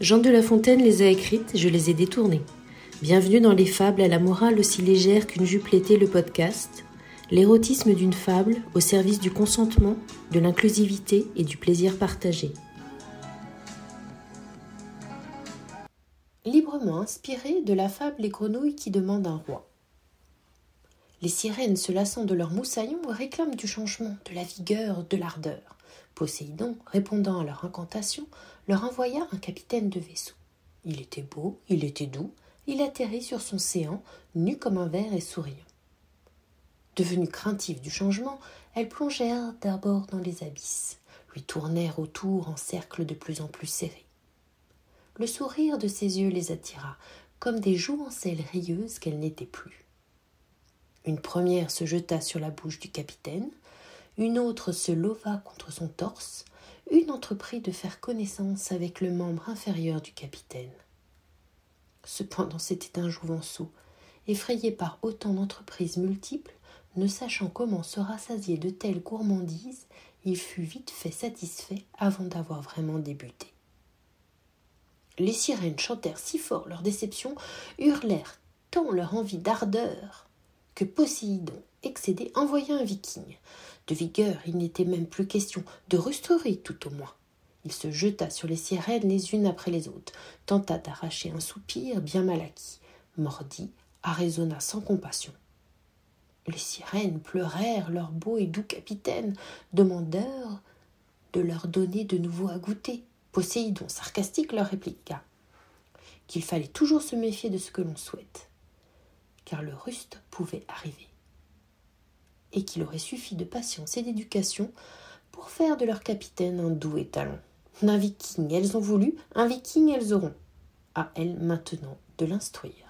Jean de La Fontaine les a écrites, je les ai détournées. Bienvenue dans les fables à la morale aussi légère qu'une jupe l'était le podcast. L'érotisme d'une fable au service du consentement, de l'inclusivité et du plaisir partagé. Librement inspiré de la fable Les grenouilles qui demandent un roi. Les sirènes, se lassant de leur moussaillon, réclament du changement, de la vigueur, de l'ardeur. Poséidon, répondant à leur incantation, leur envoya un capitaine de vaisseau. Il était beau, il était doux, il atterrit sur son séant, nu comme un verre et souriant. Devenues craintives du changement, elles plongèrent d'abord dans les abysses, lui tournèrent autour en cercles de plus en plus serrés. Le sourire de ses yeux les attira, comme des jouvencelles rieuses qu'elles n'étaient plus. Une première se jeta sur la bouche du capitaine, une autre se leva contre son torse, une entreprit de faire connaissance avec le membre inférieur du capitaine. Cependant c'était un jouvenceau, effrayé par autant d'entreprises multiples, ne sachant comment se rassasier de telles gourmandises, il fut vite fait satisfait avant d'avoir vraiment débuté. Les sirènes chantèrent si fort leur déception, hurlèrent tant leur envie d'ardeur, que Poséidon, envoya un viking. De vigueur, il n'était même plus question, de rustrerie tout au moins. Il se jeta sur les sirènes les unes après les autres, tenta d'arracher un soupir bien mal acquis, mordit, arraisonna sans compassion. Les sirènes pleurèrent leur beau et doux capitaine, demandeur de leur donner de nouveau à goûter. Poséidon sarcastique leur répliqua qu'il fallait toujours se méfier de ce que l'on souhaite car le ruste pouvait arriver, et qu'il aurait suffi de patience et d'éducation pour faire de leur capitaine un doux étalon. Un viking elles ont voulu, un viking elles auront? À elles maintenant de l'instruire.